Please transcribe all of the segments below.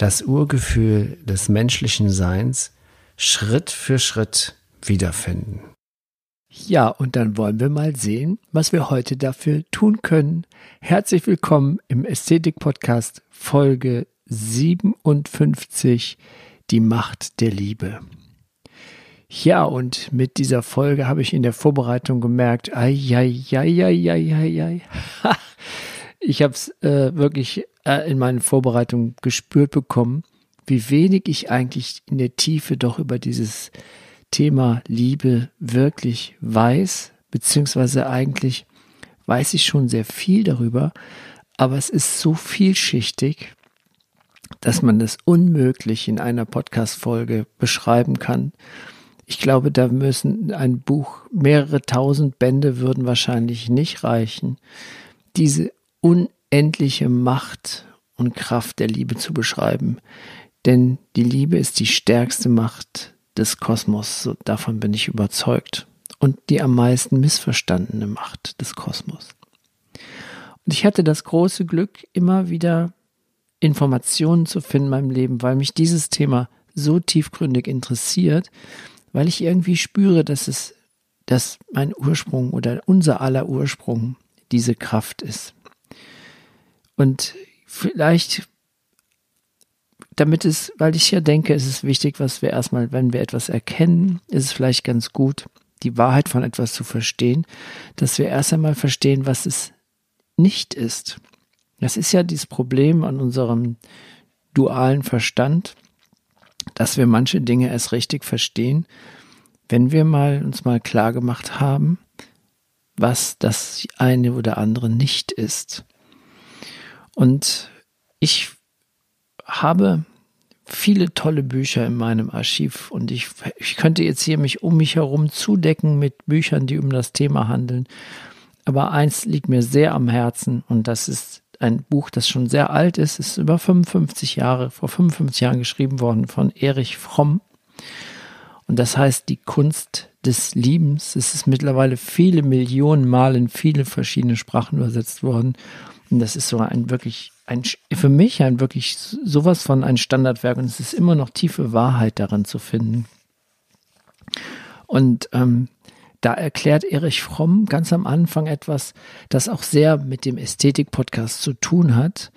das Urgefühl des menschlichen Seins Schritt für Schritt wiederfinden. Ja, und dann wollen wir mal sehen, was wir heute dafür tun können. Herzlich willkommen im Ästhetik-Podcast Folge 57, die Macht der Liebe. Ja, und mit dieser Folge habe ich in der Vorbereitung gemerkt, ai, ai, ai, ai, ai, ai, ai. ich habe es äh, wirklich äh, in meinen Vorbereitungen gespürt bekommen, wie wenig ich eigentlich in der Tiefe doch über dieses Thema Liebe wirklich weiß, beziehungsweise eigentlich weiß ich schon sehr viel darüber, aber es ist so vielschichtig, dass man das unmöglich in einer Podcast-Folge beschreiben kann. Ich glaube, da müssen ein Buch, mehrere tausend Bände würden wahrscheinlich nicht reichen, diese unendliche Macht und Kraft der Liebe zu beschreiben. Denn die Liebe ist die stärkste Macht des Kosmos, davon bin ich überzeugt. Und die am meisten missverstandene Macht des Kosmos. Und ich hatte das große Glück, immer wieder Informationen zu finden in meinem Leben, weil mich dieses Thema so tiefgründig interessiert, weil ich irgendwie spüre, dass es, dass mein Ursprung oder unser aller Ursprung diese Kraft ist. Und vielleicht, damit es, weil ich ja denke, es ist wichtig, was wir erstmal, wenn wir etwas erkennen, ist es vielleicht ganz gut, die Wahrheit von etwas zu verstehen, dass wir erst einmal verstehen, was es nicht ist. Das ist ja dieses Problem an unserem dualen Verstand, dass wir manche Dinge erst richtig verstehen, wenn wir mal uns mal klar gemacht haben, was das eine oder andere nicht ist. Und ich habe viele tolle Bücher in meinem Archiv und ich, ich könnte jetzt hier mich um mich herum zudecken mit Büchern, die um das Thema handeln. Aber eins liegt mir sehr am Herzen und das ist ein Buch, das schon sehr alt ist, ist über 55 Jahre, vor 55 Jahren geschrieben worden von Erich Fromm. Und das heißt die Kunst des Liebens. Es ist mittlerweile viele Millionen Mal in viele verschiedene Sprachen übersetzt worden. Das ist so ein wirklich, ein, für mich ein wirklich sowas von ein Standardwerk. Und es ist immer noch tiefe Wahrheit daran zu finden. Und ähm, da erklärt Erich Fromm ganz am Anfang etwas, das auch sehr mit dem Ästhetik-Podcast zu tun hat,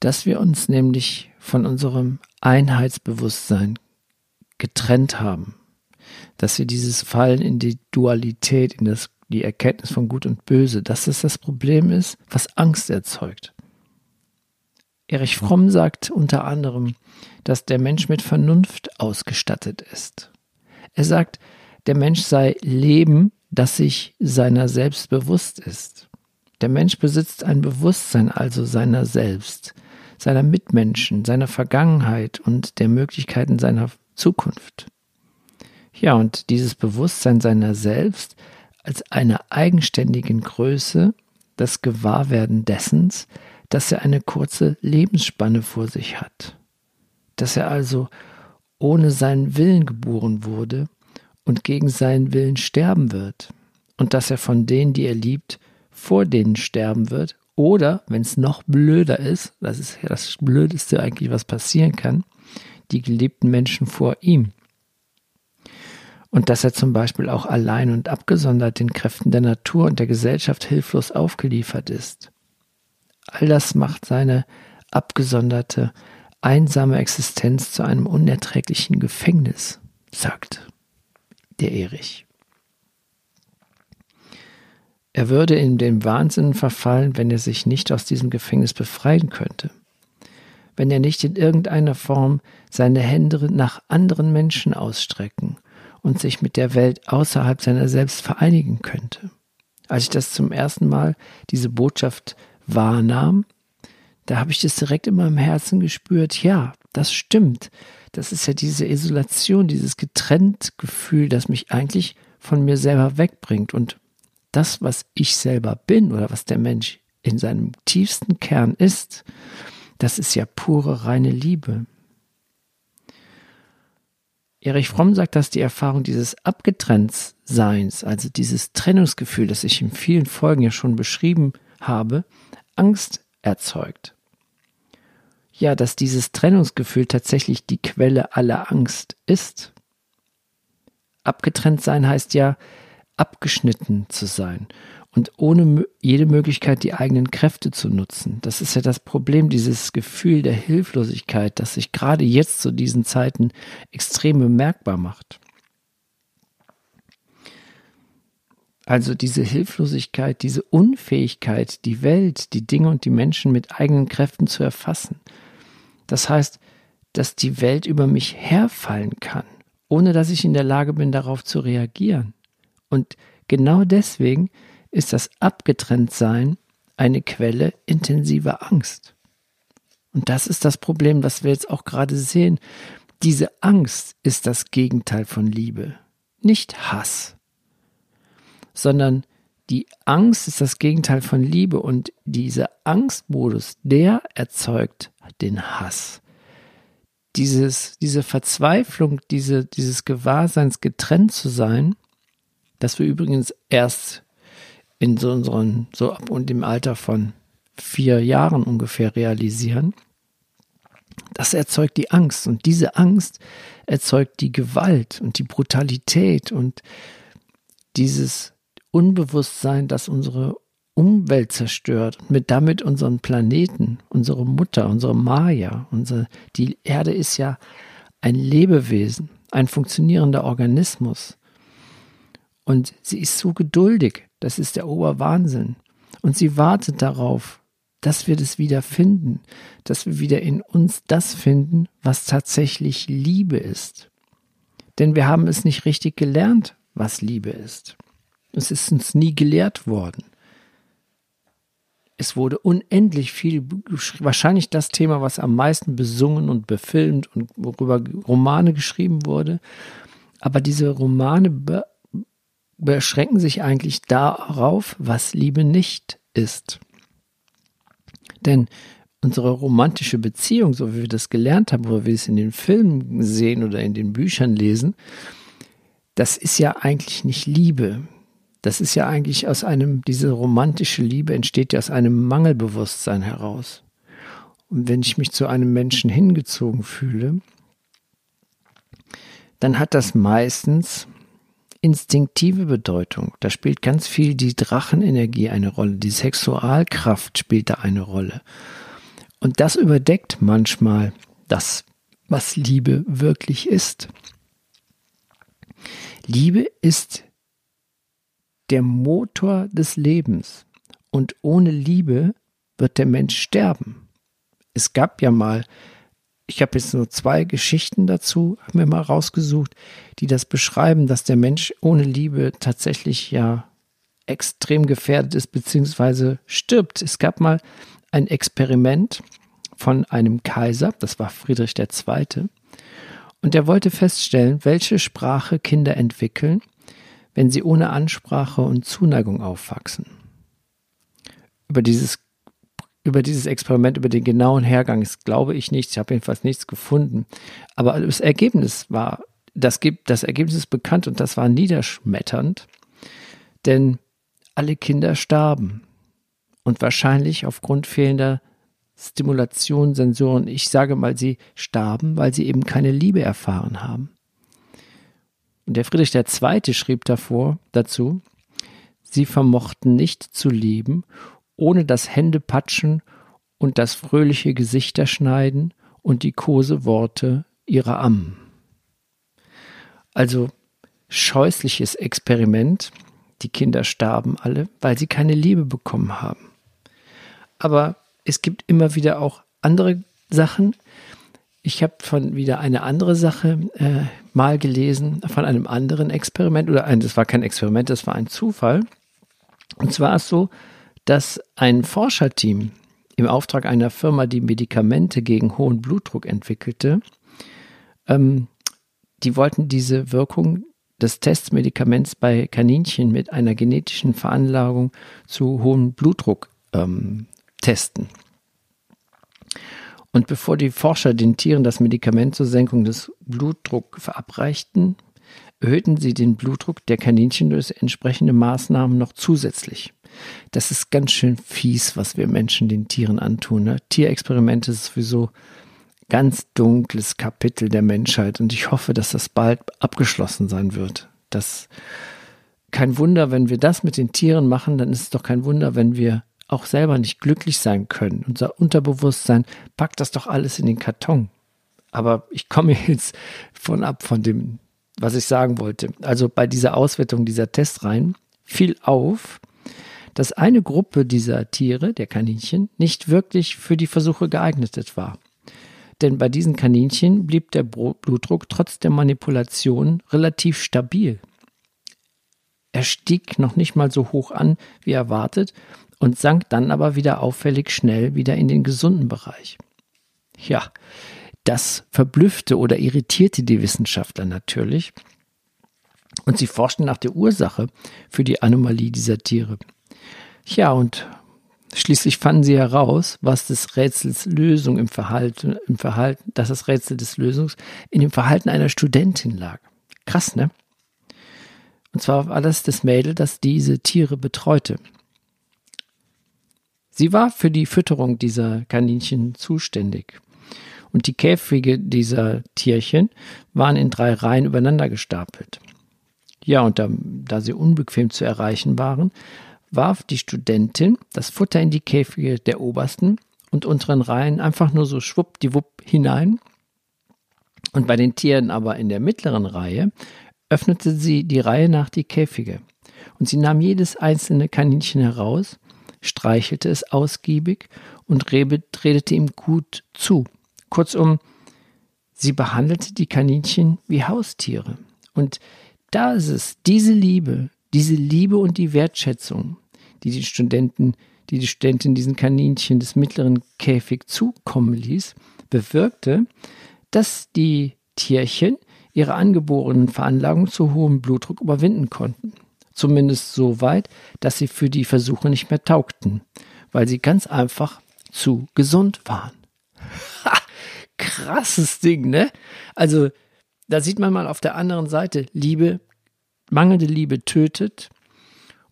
dass wir uns nämlich von unserem Einheitsbewusstsein getrennt haben. Dass wir dieses Fallen in die Dualität, in das, die Erkenntnis von Gut und Böse, dass das das Problem ist, was Angst erzeugt. Erich Fromm sagt unter anderem, dass der Mensch mit Vernunft ausgestattet ist. Er sagt, der Mensch sei Leben, das sich seiner selbst bewusst ist. Der Mensch besitzt ein Bewusstsein also seiner selbst, seiner Mitmenschen, seiner Vergangenheit und der Möglichkeiten seiner Zukunft. Ja, und dieses Bewusstsein seiner selbst als einer eigenständigen Größe, das Gewahrwerden dessens, dass er eine kurze Lebensspanne vor sich hat, dass er also ohne seinen Willen geboren wurde und gegen seinen Willen sterben wird. Und dass er von denen, die er liebt, vor denen sterben wird. Oder, wenn es noch blöder ist, das ist ja das Blödeste eigentlich, was passieren kann, die geliebten Menschen vor ihm. Und dass er zum Beispiel auch allein und abgesondert den Kräften der Natur und der Gesellschaft hilflos aufgeliefert ist. All das macht seine abgesonderte, einsame Existenz zu einem unerträglichen Gefängnis, sagt der Erich. Er würde in den Wahnsinn verfallen, wenn er sich nicht aus diesem Gefängnis befreien könnte, wenn er nicht in irgendeiner Form seine Hände nach anderen Menschen ausstrecken und sich mit der Welt außerhalb seiner selbst vereinigen könnte. Als ich das zum ersten Mal, diese Botschaft wahrnahm, da habe ich das direkt in meinem Herzen gespürt, ja, das stimmt. Das ist ja diese Isolation, dieses Getrenntgefühl, das mich eigentlich von mir selber wegbringt. Und das, was ich selber bin oder was der Mensch in seinem tiefsten Kern ist, das ist ja pure reine Liebe. Erich Fromm sagt, dass die Erfahrung dieses Abgetrenntseins, also dieses Trennungsgefühl, das ich in vielen Folgen ja schon beschrieben habe, Angst erzeugt. Ja, dass dieses Trennungsgefühl tatsächlich die Quelle aller Angst ist. Abgetrennt sein heißt ja, abgeschnitten zu sein und ohne jede Möglichkeit, die eigenen Kräfte zu nutzen. Das ist ja das Problem, dieses Gefühl der Hilflosigkeit, das sich gerade jetzt zu diesen Zeiten extrem bemerkbar macht. Also diese Hilflosigkeit, diese Unfähigkeit, die Welt, die Dinge und die Menschen mit eigenen Kräften zu erfassen. Das heißt, dass die Welt über mich herfallen kann, ohne dass ich in der Lage bin, darauf zu reagieren. Und genau deswegen ist das Abgetrenntsein eine Quelle intensiver Angst. Und das ist das Problem, was wir jetzt auch gerade sehen. Diese Angst ist das Gegenteil von Liebe, nicht Hass, sondern die Angst ist das Gegenteil von Liebe und dieser Angstmodus, der erzeugt den Hass. Dieses, diese Verzweiflung, diese, dieses Gewahrseins getrennt zu sein, das wir übrigens erst in so unseren, so ab und im Alter von vier Jahren ungefähr realisieren, das erzeugt die Angst und diese Angst erzeugt die Gewalt und die Brutalität und dieses Unbewusstsein, das unsere Umwelt zerstört und mit damit unseren Planeten, unsere Mutter, unsere Maya, unsere, die Erde ist ja ein Lebewesen, ein funktionierender Organismus. Und sie ist so geduldig. Das ist der Oberwahnsinn. Und sie wartet darauf, dass wir das wieder finden, dass wir wieder in uns das finden, was tatsächlich Liebe ist. Denn wir haben es nicht richtig gelernt, was Liebe ist. Es ist uns nie gelehrt worden. Es wurde unendlich viel, wahrscheinlich das Thema, was am meisten besungen und befilmt und worüber Romane geschrieben wurde. Aber diese Romane beschränken sich eigentlich darauf, was Liebe nicht ist. Denn unsere romantische Beziehung, so wie wir das gelernt haben, oder wir es in den Filmen sehen oder in den Büchern lesen, das ist ja eigentlich nicht Liebe. Das ist ja eigentlich aus einem, diese romantische Liebe entsteht ja aus einem Mangelbewusstsein heraus. Und wenn ich mich zu einem Menschen hingezogen fühle, dann hat das meistens instinktive Bedeutung. Da spielt ganz viel die Drachenenergie eine Rolle. Die Sexualkraft spielt da eine Rolle. Und das überdeckt manchmal das, was Liebe wirklich ist. Liebe ist der Motor des Lebens. Und ohne Liebe wird der Mensch sterben. Es gab ja mal ich habe jetzt nur zwei Geschichten dazu mir mal rausgesucht, die das beschreiben, dass der Mensch ohne Liebe tatsächlich ja extrem gefährdet ist beziehungsweise stirbt. Es gab mal ein Experiment von einem Kaiser, das war Friedrich II. Und der wollte feststellen, welche Sprache Kinder entwickeln, wenn sie ohne Ansprache und Zuneigung aufwachsen. Über dieses über dieses Experiment, über den genauen Hergang, das glaube ich nicht. Ich habe jedenfalls nichts gefunden. Aber das Ergebnis war, das, gibt, das Ergebnis ist bekannt und das war niederschmetternd, denn alle Kinder starben. Und wahrscheinlich aufgrund fehlender Stimulation, Sensoren, ich sage mal, sie starben, weil sie eben keine Liebe erfahren haben. Und der Friedrich II. schrieb davor, dazu, sie vermochten nicht zu lieben ohne das Händepatschen und das fröhliche Gesichterschneiden und die Koseworte ihrer Ammen. Also scheußliches Experiment. Die Kinder starben alle, weil sie keine Liebe bekommen haben. Aber es gibt immer wieder auch andere Sachen. Ich habe von wieder eine andere Sache äh, mal gelesen, von einem anderen Experiment, oder ein, das war kein Experiment, das war ein Zufall. Und zwar ist so, dass ein Forscherteam im Auftrag einer Firma, die Medikamente gegen hohen Blutdruck entwickelte. Ähm, die wollten diese Wirkung des Testmedikaments bei Kaninchen mit einer genetischen Veranlagung zu hohem Blutdruck ähm, testen. Und bevor die Forscher den Tieren das Medikament zur Senkung des Blutdrucks verabreichten, erhöhten sie den Blutdruck der Kaninchen durch entsprechende Maßnahmen noch zusätzlich. Das ist ganz schön fies, was wir Menschen den Tieren antun. Ne? Tierexperimente ist sowieso ganz dunkles Kapitel der Menschheit und ich hoffe, dass das bald abgeschlossen sein wird. Das kein Wunder, wenn wir das mit den Tieren machen, dann ist es doch kein Wunder, wenn wir auch selber nicht glücklich sein können. Unser Unterbewusstsein packt das doch alles in den Karton. Aber ich komme jetzt von ab von dem, was ich sagen wollte. Also bei dieser Auswertung dieser Testreihen fiel auf, dass eine Gruppe dieser Tiere, der Kaninchen, nicht wirklich für die Versuche geeignet war. Denn bei diesen Kaninchen blieb der Blutdruck trotz der Manipulation relativ stabil. Er stieg noch nicht mal so hoch an wie erwartet und sank dann aber wieder auffällig schnell wieder in den gesunden Bereich. Ja, das verblüffte oder irritierte die Wissenschaftler natürlich. Und sie forschten nach der Ursache für die Anomalie dieser Tiere. Ja, und schließlich fanden sie heraus, was des Rätsels Lösung im Verhalten, im Verhalten, dass das Rätsel des Lösungs in dem Verhalten einer Studentin lag. Krass, ne? Und zwar war das das Mädel, das diese Tiere betreute. Sie war für die Fütterung dieser Kaninchen zuständig. Und die Käfige dieser Tierchen waren in drei Reihen übereinander gestapelt. Ja, und da, da sie unbequem zu erreichen waren, warf die Studentin das Futter in die Käfige der obersten und unteren Reihen einfach nur so schwuppdiwupp hinein. Und bei den Tieren aber in der mittleren Reihe öffnete sie die Reihe nach die Käfige. Und sie nahm jedes einzelne Kaninchen heraus streichelte es ausgiebig und redete ihm gut zu. Kurzum, sie behandelte die Kaninchen wie Haustiere. Und da ist es, diese Liebe, diese Liebe und die Wertschätzung, die die Studenten, die die Studentin diesen Kaninchen des mittleren Käfig zukommen ließ, bewirkte, dass die Tierchen ihre angeborenen Veranlagungen zu hohem Blutdruck überwinden konnten zumindest so weit, dass sie für die Versuche nicht mehr taugten, weil sie ganz einfach zu gesund waren. Ha, krasses Ding, ne? Also, da sieht man mal auf der anderen Seite, Liebe, mangelnde Liebe tötet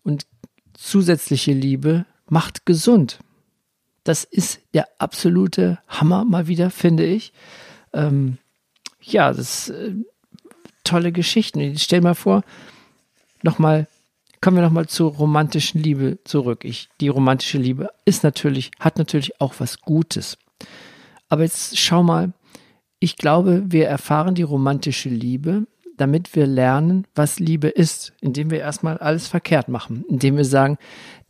und zusätzliche Liebe macht gesund. Das ist der absolute Hammer mal wieder, finde ich. Ähm, ja, das äh, tolle Geschichten. Ich stell mal vor, nochmal Kommen wir nochmal zur romantischen Liebe zurück. Ich, die romantische Liebe ist natürlich, hat natürlich auch was Gutes. Aber jetzt schau mal, ich glaube, wir erfahren die romantische Liebe, damit wir lernen, was Liebe ist, indem wir erstmal alles verkehrt machen, indem wir sagen,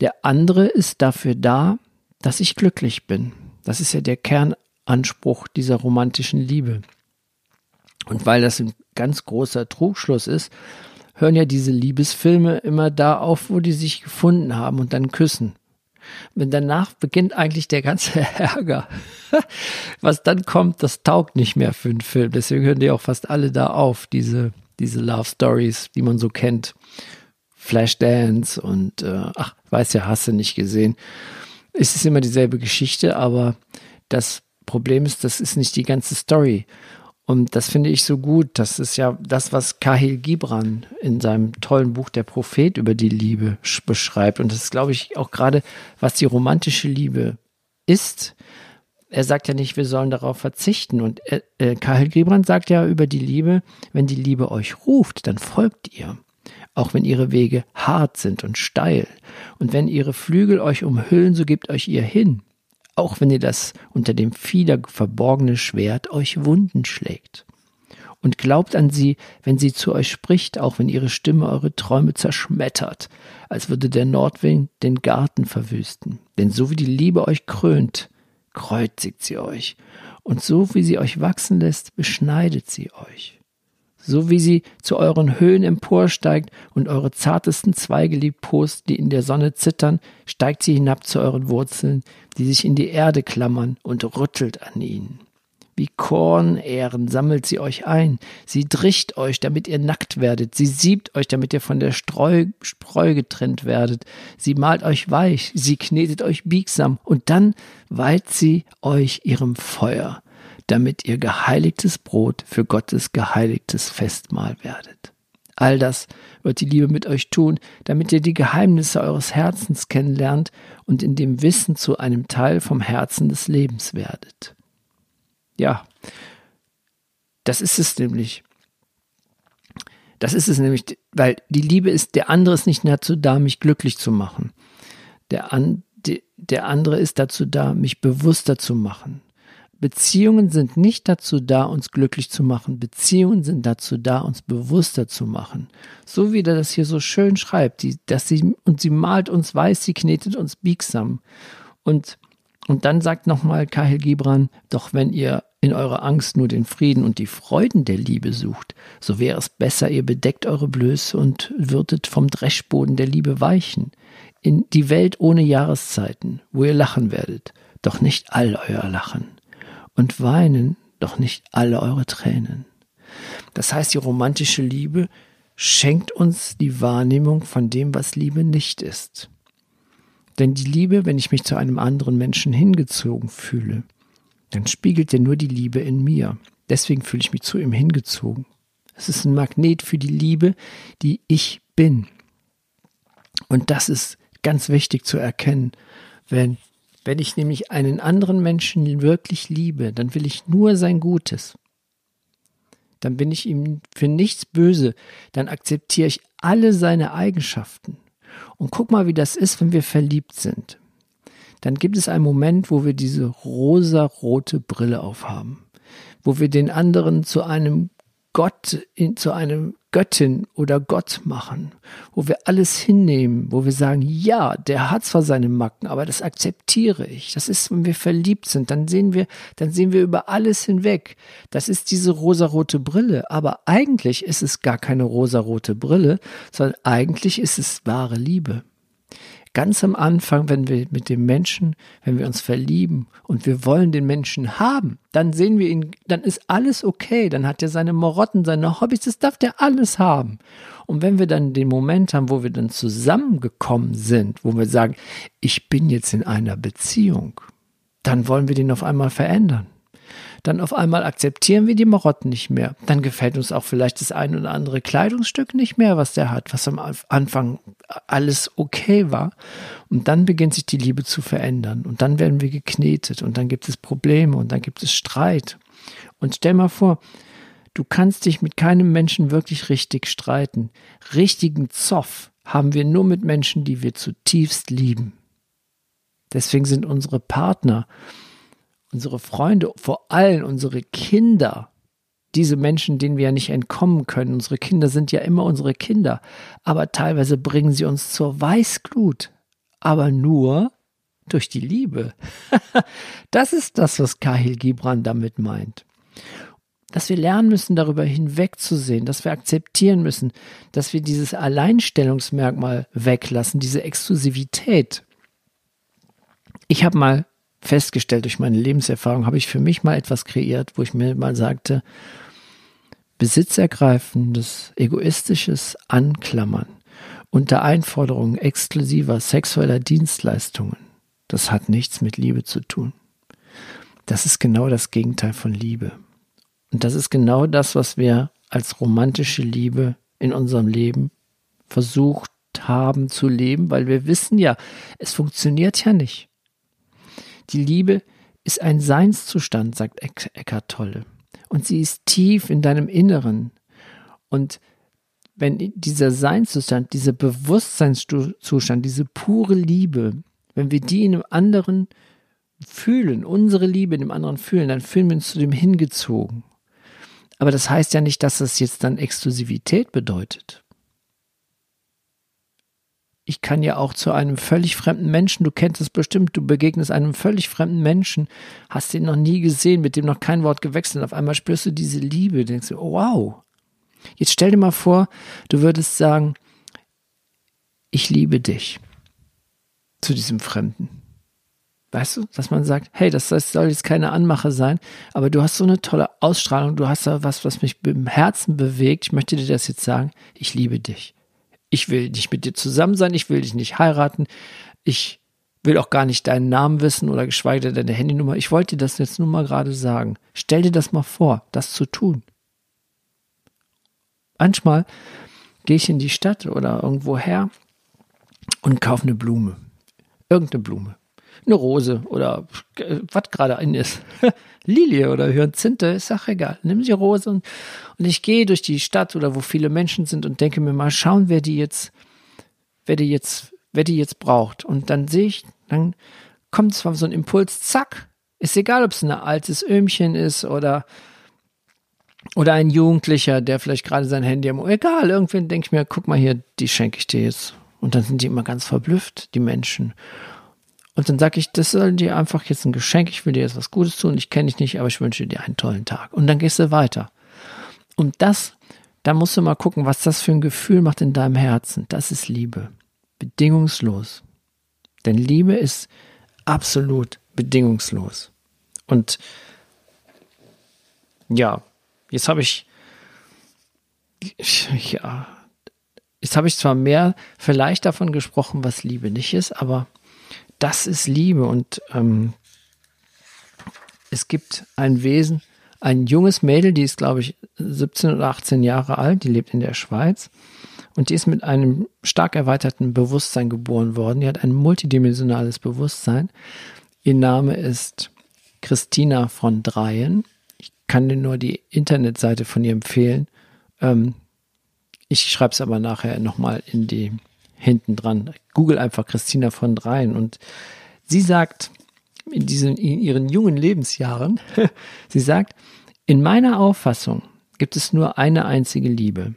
der andere ist dafür da, dass ich glücklich bin. Das ist ja der Kernanspruch dieser romantischen Liebe. Und weil das ein ganz großer Trugschluss ist, hören ja diese Liebesfilme immer da auf, wo die sich gefunden haben und dann küssen. Danach beginnt eigentlich der ganze Ärger. Was dann kommt, das taugt nicht mehr für einen Film. Deswegen hören die auch fast alle da auf, diese, diese Love Stories, die man so kennt. Flashdance und äh, ach, weiß ja, hast du nicht gesehen. Es ist immer dieselbe Geschichte, aber das Problem ist, das ist nicht die ganze Story. Und das finde ich so gut. Das ist ja das, was Kahil Gibran in seinem tollen Buch Der Prophet über die Liebe beschreibt. Und das ist, glaube ich, auch gerade, was die romantische Liebe ist. Er sagt ja nicht, wir sollen darauf verzichten. Und äh, äh Kahil Gibran sagt ja über die Liebe, wenn die Liebe euch ruft, dann folgt ihr. Auch wenn ihre Wege hart sind und steil. Und wenn ihre Flügel euch umhüllen, so gebt euch ihr hin auch wenn ihr das unter dem Fieder verborgene Schwert euch Wunden schlägt. Und glaubt an sie, wenn sie zu euch spricht, auch wenn ihre Stimme eure Träume zerschmettert, als würde der Nordwind den Garten verwüsten. Denn so wie die Liebe euch krönt, kreuzigt sie euch, und so wie sie euch wachsen lässt, beschneidet sie euch. So wie sie zu euren Höhen emporsteigt und eure zartesten Zweige liebkost, die in der Sonne zittern, steigt sie hinab zu euren Wurzeln, die sich in die Erde klammern und rüttelt an ihnen. Wie Kornähren sammelt sie euch ein. Sie dricht euch, damit ihr nackt werdet. Sie siebt euch, damit ihr von der Streu, Spreu getrennt werdet. Sie malt euch weich. Sie knetet euch biegsam. Und dann weiht sie euch ihrem Feuer, damit ihr geheiligtes Brot für Gottes geheiligtes Festmahl werdet. All das wird die Liebe mit euch tun, damit ihr die Geheimnisse eures Herzens kennenlernt und in dem Wissen zu einem Teil vom Herzen des Lebens werdet. Ja, das ist es nämlich. Das ist es nämlich, weil die Liebe ist, der andere ist nicht dazu da, mich glücklich zu machen. Der, an, de, der andere ist dazu da, mich bewusster zu machen. Beziehungen sind nicht dazu da, uns glücklich zu machen. Beziehungen sind dazu da, uns bewusster zu machen. So wie er das hier so schön schreibt, die, dass sie, und sie malt uns weiß, sie knetet uns biegsam. Und, und dann sagt nochmal Kahil Gibran, doch wenn ihr in eurer Angst nur den Frieden und die Freuden der Liebe sucht, so wäre es besser, ihr bedeckt eure Blöße und würdet vom Dreschboden der Liebe weichen, in die Welt ohne Jahreszeiten, wo ihr lachen werdet, doch nicht all euer Lachen, und weinen, doch nicht alle eure Tränen. Das heißt, die romantische Liebe schenkt uns die Wahrnehmung von dem, was Liebe nicht ist. Denn die Liebe, wenn ich mich zu einem anderen Menschen hingezogen fühle, dann spiegelt er nur die Liebe in mir. Deswegen fühle ich mich zu ihm hingezogen. Es ist ein Magnet für die Liebe, die ich bin. Und das ist ganz wichtig zu erkennen. Wenn, wenn ich nämlich einen anderen Menschen wirklich liebe, dann will ich nur sein Gutes. Dann bin ich ihm für nichts böse. Dann akzeptiere ich alle seine Eigenschaften. Und guck mal, wie das ist, wenn wir verliebt sind dann gibt es einen Moment, wo wir diese rosa-rote Brille aufhaben, wo wir den anderen zu einem Gott, zu einem Göttin oder Gott machen, wo wir alles hinnehmen, wo wir sagen, ja, der hat zwar seine Macken, aber das akzeptiere ich. Das ist, wenn wir verliebt sind, dann sehen wir, dann sehen wir über alles hinweg. Das ist diese rosarote Brille, aber eigentlich ist es gar keine rosarote Brille, sondern eigentlich ist es wahre Liebe ganz am Anfang, wenn wir mit dem Menschen, wenn wir uns verlieben und wir wollen den Menschen haben, dann sehen wir ihn, dann ist alles okay, dann hat er seine Morotten, seine Hobbys, das darf der alles haben. Und wenn wir dann den Moment haben, wo wir dann zusammengekommen sind, wo wir sagen, ich bin jetzt in einer Beziehung, dann wollen wir den auf einmal verändern dann auf einmal akzeptieren wir die Marotten nicht mehr. Dann gefällt uns auch vielleicht das ein oder andere Kleidungsstück nicht mehr, was der hat, was am Anfang alles okay war. Und dann beginnt sich die Liebe zu verändern. Und dann werden wir geknetet und dann gibt es Probleme und dann gibt es Streit. Und stell mal vor, du kannst dich mit keinem Menschen wirklich richtig streiten. Richtigen Zoff haben wir nur mit Menschen, die wir zutiefst lieben. Deswegen sind unsere Partner unsere Freunde, vor allem unsere Kinder, diese Menschen, denen wir ja nicht entkommen können. Unsere Kinder sind ja immer unsere Kinder, aber teilweise bringen sie uns zur Weißglut, aber nur durch die Liebe. das ist das, was Kahil Gibran damit meint. Dass wir lernen müssen, darüber hinwegzusehen, dass wir akzeptieren müssen, dass wir dieses Alleinstellungsmerkmal weglassen, diese Exklusivität. Ich habe mal festgestellt durch meine Lebenserfahrung, habe ich für mich mal etwas kreiert, wo ich mir mal sagte, besitzergreifendes, egoistisches Anklammern unter Einforderung exklusiver sexueller Dienstleistungen, das hat nichts mit Liebe zu tun. Das ist genau das Gegenteil von Liebe. Und das ist genau das, was wir als romantische Liebe in unserem Leben versucht haben zu leben, weil wir wissen ja, es funktioniert ja nicht. Die Liebe ist ein Seinszustand, sagt Eckhart Tolle. Und sie ist tief in deinem Inneren. Und wenn dieser Seinszustand, dieser Bewusstseinszustand, diese pure Liebe, wenn wir die in einem anderen fühlen, unsere Liebe in einem anderen fühlen, dann fühlen wir uns zu dem hingezogen. Aber das heißt ja nicht, dass das jetzt dann Exklusivität bedeutet ich kann ja auch zu einem völlig fremden Menschen, du kennst es bestimmt, du begegnest einem völlig fremden Menschen, hast ihn noch nie gesehen, mit dem noch kein Wort gewechselt, auf einmal spürst du diese Liebe, denkst du, oh, wow. Jetzt stell dir mal vor, du würdest sagen, ich liebe dich zu diesem Fremden. Weißt du, dass man sagt, hey, das, soll jetzt keine Anmache sein, aber du hast so eine tolle Ausstrahlung, du hast da was, was mich im Herzen bewegt. Ich möchte dir das jetzt sagen, ich liebe dich. Ich will nicht mit dir zusammen sein, ich will dich nicht heiraten, ich will auch gar nicht deinen Namen wissen oder geschweige denn deine Handynummer. Ich wollte dir das jetzt nur mal gerade sagen. Stell dir das mal vor, das zu tun. Manchmal gehe ich in die Stadt oder irgendwo her und kaufe eine Blume. Irgendeine Blume. Eine Rose oder äh, was gerade ein ist. Lilie oder Hyazinthe, ist auch egal. Nimm die Rose und, und ich gehe durch die Stadt oder wo viele Menschen sind und denke mir mal, schauen, wer die jetzt, wer die jetzt, wer die jetzt braucht. Und dann sehe ich, dann kommt zwar so ein Impuls, zack, ist egal, ob es ein altes Öhmchen ist oder oder ein Jugendlicher, der vielleicht gerade sein Handy am egal, irgendwann denke ich mir, guck mal hier, die schenke ich dir jetzt. Und dann sind die immer ganz verblüfft, die Menschen. Und dann sage ich, das soll dir einfach jetzt ein Geschenk, ich will dir jetzt was Gutes tun, ich kenne dich nicht, aber ich wünsche dir einen tollen Tag. Und dann gehst du weiter. Und das, da musst du mal gucken, was das für ein Gefühl macht in deinem Herzen. Das ist Liebe. Bedingungslos. Denn Liebe ist absolut bedingungslos. Und ja, jetzt habe ich, ja, jetzt habe ich zwar mehr vielleicht davon gesprochen, was Liebe nicht ist, aber das ist Liebe und ähm, es gibt ein Wesen, ein junges Mädel, die ist, glaube ich, 17 oder 18 Jahre alt, die lebt in der Schweiz und die ist mit einem stark erweiterten Bewusstsein geboren worden. Die hat ein multidimensionales Bewusstsein. Ihr Name ist Christina von Dreien. Ich kann dir nur die Internetseite von ihr empfehlen. Ähm, ich schreibe es aber nachher nochmal in die hinten dran. Google einfach Christina von Dreien und sie sagt in diesen in ihren jungen Lebensjahren, sie sagt, in meiner Auffassung gibt es nur eine einzige Liebe.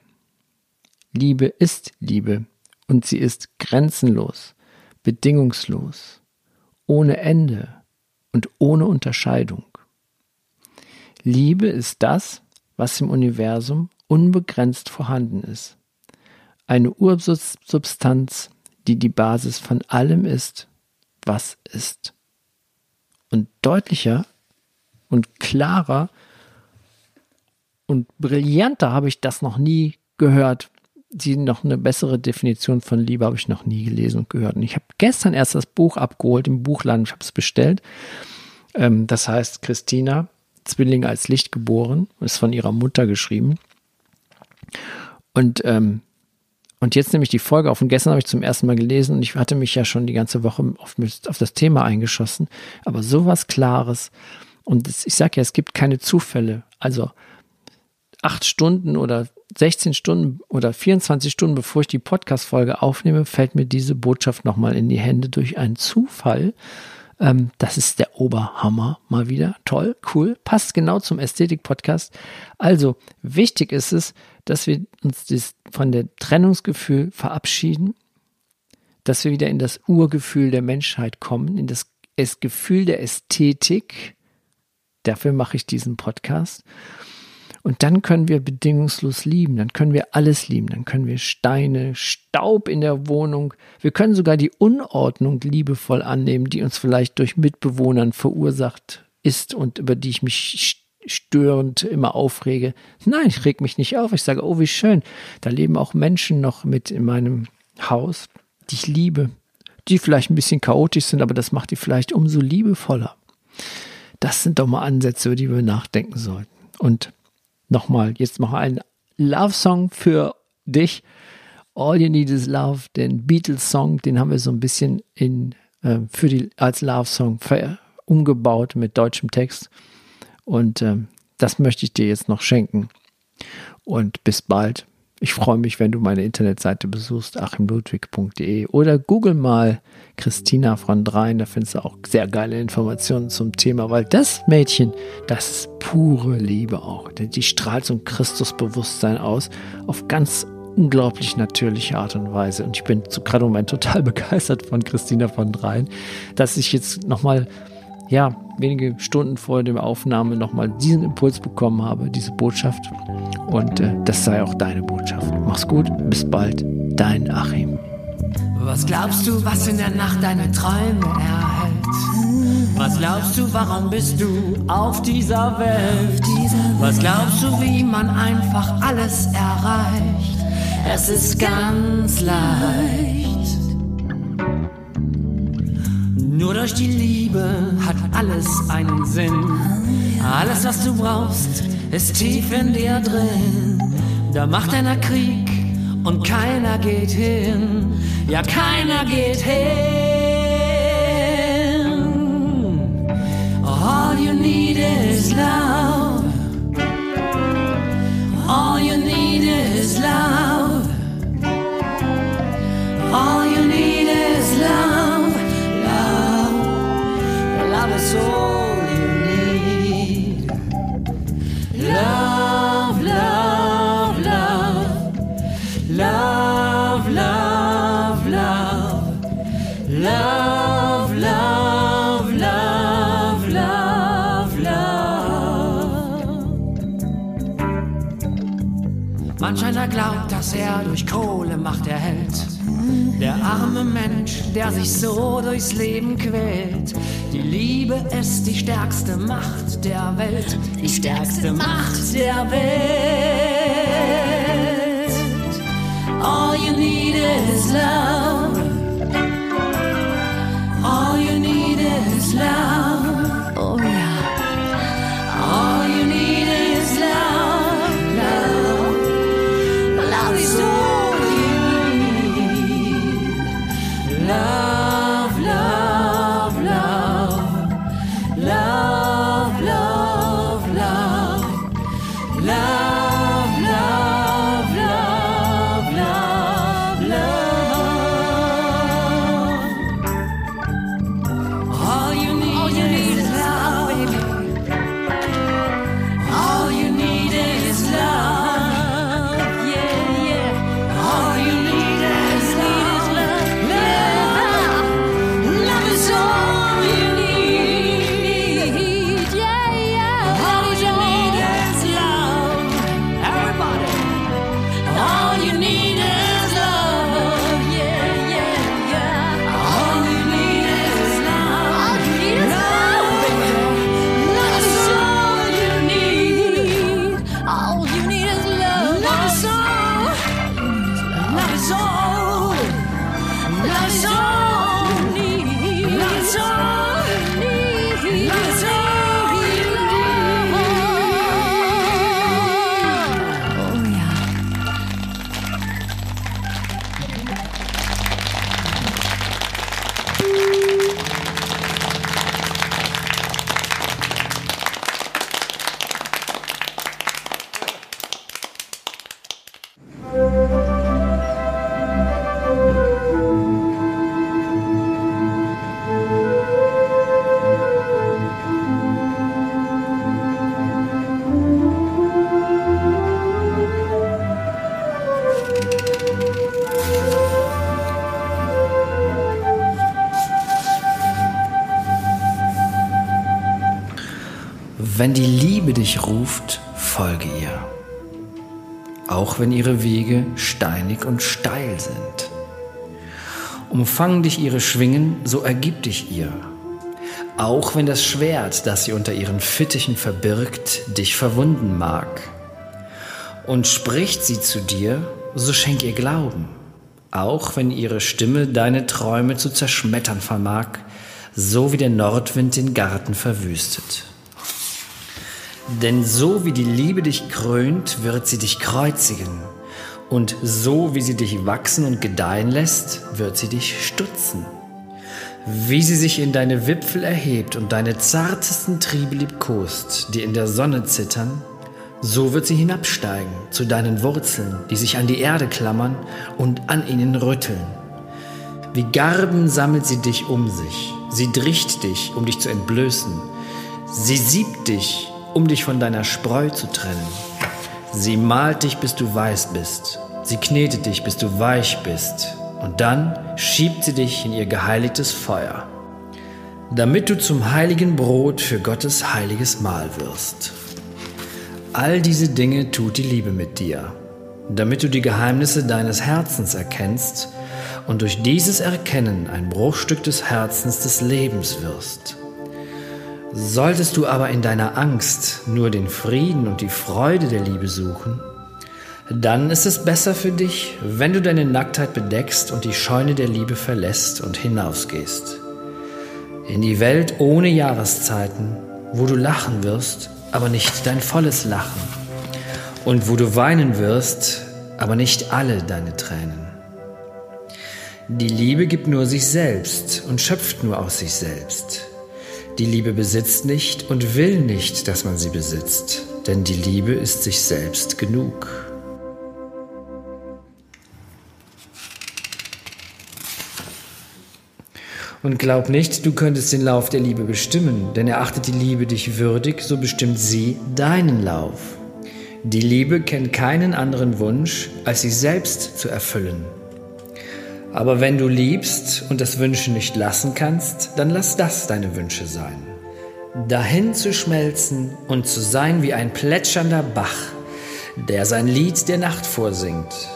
Liebe ist Liebe und sie ist grenzenlos, bedingungslos, ohne Ende und ohne Unterscheidung. Liebe ist das, was im Universum unbegrenzt vorhanden ist. Eine Ursubstanz, die die Basis von allem ist, was ist. Und deutlicher und klarer und brillanter habe ich das noch nie gehört die noch eine bessere Definition von Liebe habe ich noch nie gelesen und gehört. Und ich habe gestern erst das Buch abgeholt im Buchladen. Ich habe es bestellt. Ähm, das heißt Christina, Zwilling als Licht geboren, ist von ihrer Mutter geschrieben. Und ähm, und jetzt nehme ich die Folge auf und gestern habe ich zum ersten Mal gelesen und ich hatte mich ja schon die ganze Woche auf, auf das Thema eingeschossen. Aber sowas Klares. Und das, ich sage ja, es gibt keine Zufälle. Also acht Stunden oder 16 Stunden oder 24 Stunden, bevor ich die Podcast-Folge aufnehme, fällt mir diese Botschaft nochmal in die Hände durch einen Zufall. Ähm, das ist der Oberhammer mal wieder. Toll, cool, passt genau zum Ästhetik-Podcast. Also, wichtig ist es, dass wir uns von dem Trennungsgefühl verabschieden, dass wir wieder in das Urgefühl der Menschheit kommen, in das, das Gefühl der Ästhetik. Dafür mache ich diesen Podcast. Und dann können wir bedingungslos lieben, dann können wir alles lieben, dann können wir Steine, Staub in der Wohnung, wir können sogar die Unordnung liebevoll annehmen, die uns vielleicht durch Mitbewohnern verursacht ist und über die ich mich störend immer aufrege. Nein, ich reg mich nicht auf. Ich sage, oh, wie schön. Da leben auch Menschen noch mit in meinem Haus, die ich liebe, die vielleicht ein bisschen chaotisch sind, aber das macht die vielleicht umso liebevoller. Das sind doch mal Ansätze, über die wir nachdenken sollten. Und nochmal, jetzt noch ein Love-Song für dich. All You Need Is Love, den Beatles-Song, den haben wir so ein bisschen in, äh, für die, als Love-Song umgebaut mit deutschem Text. Und ähm, das möchte ich dir jetzt noch schenken. Und bis bald. Ich freue mich, wenn du meine Internetseite besuchst, achimludwig.de oder google mal Christina von Dreien. Da findest du auch sehr geile Informationen zum Thema, weil das Mädchen, das ist pure Liebe auch. Denn die strahlt so ein Christusbewusstsein aus auf ganz unglaublich natürliche Art und Weise. Und ich bin gerade im Moment total begeistert von Christina von Dreien, dass ich jetzt nochmal ja, wenige Stunden vor der Aufnahme nochmal diesen Impuls bekommen habe, diese Botschaft. Und äh, das sei auch deine Botschaft. Mach's gut, bis bald, dein Achim. Was glaubst du, was in der Nacht deine Träume erhält? Was glaubst du, warum bist du auf dieser Welt? Was glaubst du, wie man einfach alles erreicht? Es ist ganz leicht. Nur durch die Liebe hat alles einen Sinn. Alles, was du brauchst, ist tief in dir drin. Da macht einer Krieg und keiner geht hin. Ja, keiner geht hin. All you need is love. All you need is love. All you need is love. Love, love, love, love, love. Manch einer glaubt, dass er durch Kohle Macht erhält. Der arme Mensch, der sich so durchs Leben quält. Die Liebe ist die stärkste Macht der Welt. Die stärkste Macht der Welt. All you need is love. Is Liebe dich ruft, folge ihr. Auch wenn ihre Wege steinig und steil sind. Umfangen dich ihre Schwingen, so ergib dich ihr. Auch wenn das Schwert, das sie unter ihren Fittichen verbirgt, dich verwunden mag. Und spricht sie zu dir, so schenk ihr Glauben. Auch wenn ihre Stimme deine Träume zu zerschmettern vermag, so wie der Nordwind den Garten verwüstet. Denn so wie die Liebe dich krönt, wird sie dich kreuzigen. Und so wie sie dich wachsen und gedeihen lässt, wird sie dich stutzen. Wie sie sich in deine Wipfel erhebt und deine zartesten Triebe liebkost, die in der Sonne zittern, so wird sie hinabsteigen zu deinen Wurzeln, die sich an die Erde klammern und an ihnen rütteln. Wie Garben sammelt sie dich um sich, sie dricht dich, um dich zu entblößen, sie siebt dich, um dich von deiner Spreu zu trennen. Sie malt dich, bis du weiß bist. Sie knetet dich, bis du weich bist. Und dann schiebt sie dich in ihr geheiligtes Feuer. damit du zum heiligen Brot für Gottes heiliges Mahl wirst. All diese Dinge tut die Liebe mit dir, damit du die Geheimnisse deines Herzens erkennst und durch dieses Erkennen ein Bruchstück des Herzens des Lebens wirst. Solltest du aber in deiner Angst nur den Frieden und die Freude der Liebe suchen, dann ist es besser für dich, wenn du deine Nacktheit bedeckst und die Scheune der Liebe verlässt und hinausgehst. In die Welt ohne Jahreszeiten, wo du lachen wirst, aber nicht dein volles Lachen. Und wo du weinen wirst, aber nicht alle deine Tränen. Die Liebe gibt nur sich selbst und schöpft nur aus sich selbst. Die Liebe besitzt nicht und will nicht, dass man sie besitzt, denn die Liebe ist sich selbst genug. Und glaub nicht, du könntest den Lauf der Liebe bestimmen, denn erachtet die Liebe dich würdig, so bestimmt sie deinen Lauf. Die Liebe kennt keinen anderen Wunsch, als sich selbst zu erfüllen. Aber wenn du liebst und das Wünschen nicht lassen kannst, dann lass das deine Wünsche sein. Dahin zu schmelzen und zu sein wie ein plätschernder Bach, der sein Lied der Nacht vorsingt.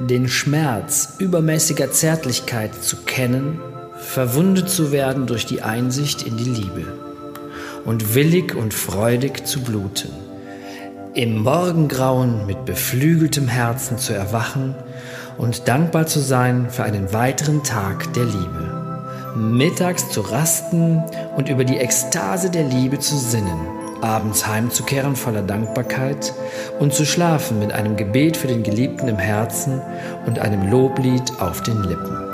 Den Schmerz übermäßiger Zärtlichkeit zu kennen verwundet zu werden durch die Einsicht in die Liebe und willig und freudig zu bluten, im Morgengrauen mit beflügeltem Herzen zu erwachen und dankbar zu sein für einen weiteren Tag der Liebe, mittags zu rasten und über die Ekstase der Liebe zu sinnen, abends heimzukehren voller Dankbarkeit und zu schlafen mit einem Gebet für den Geliebten im Herzen und einem Loblied auf den Lippen.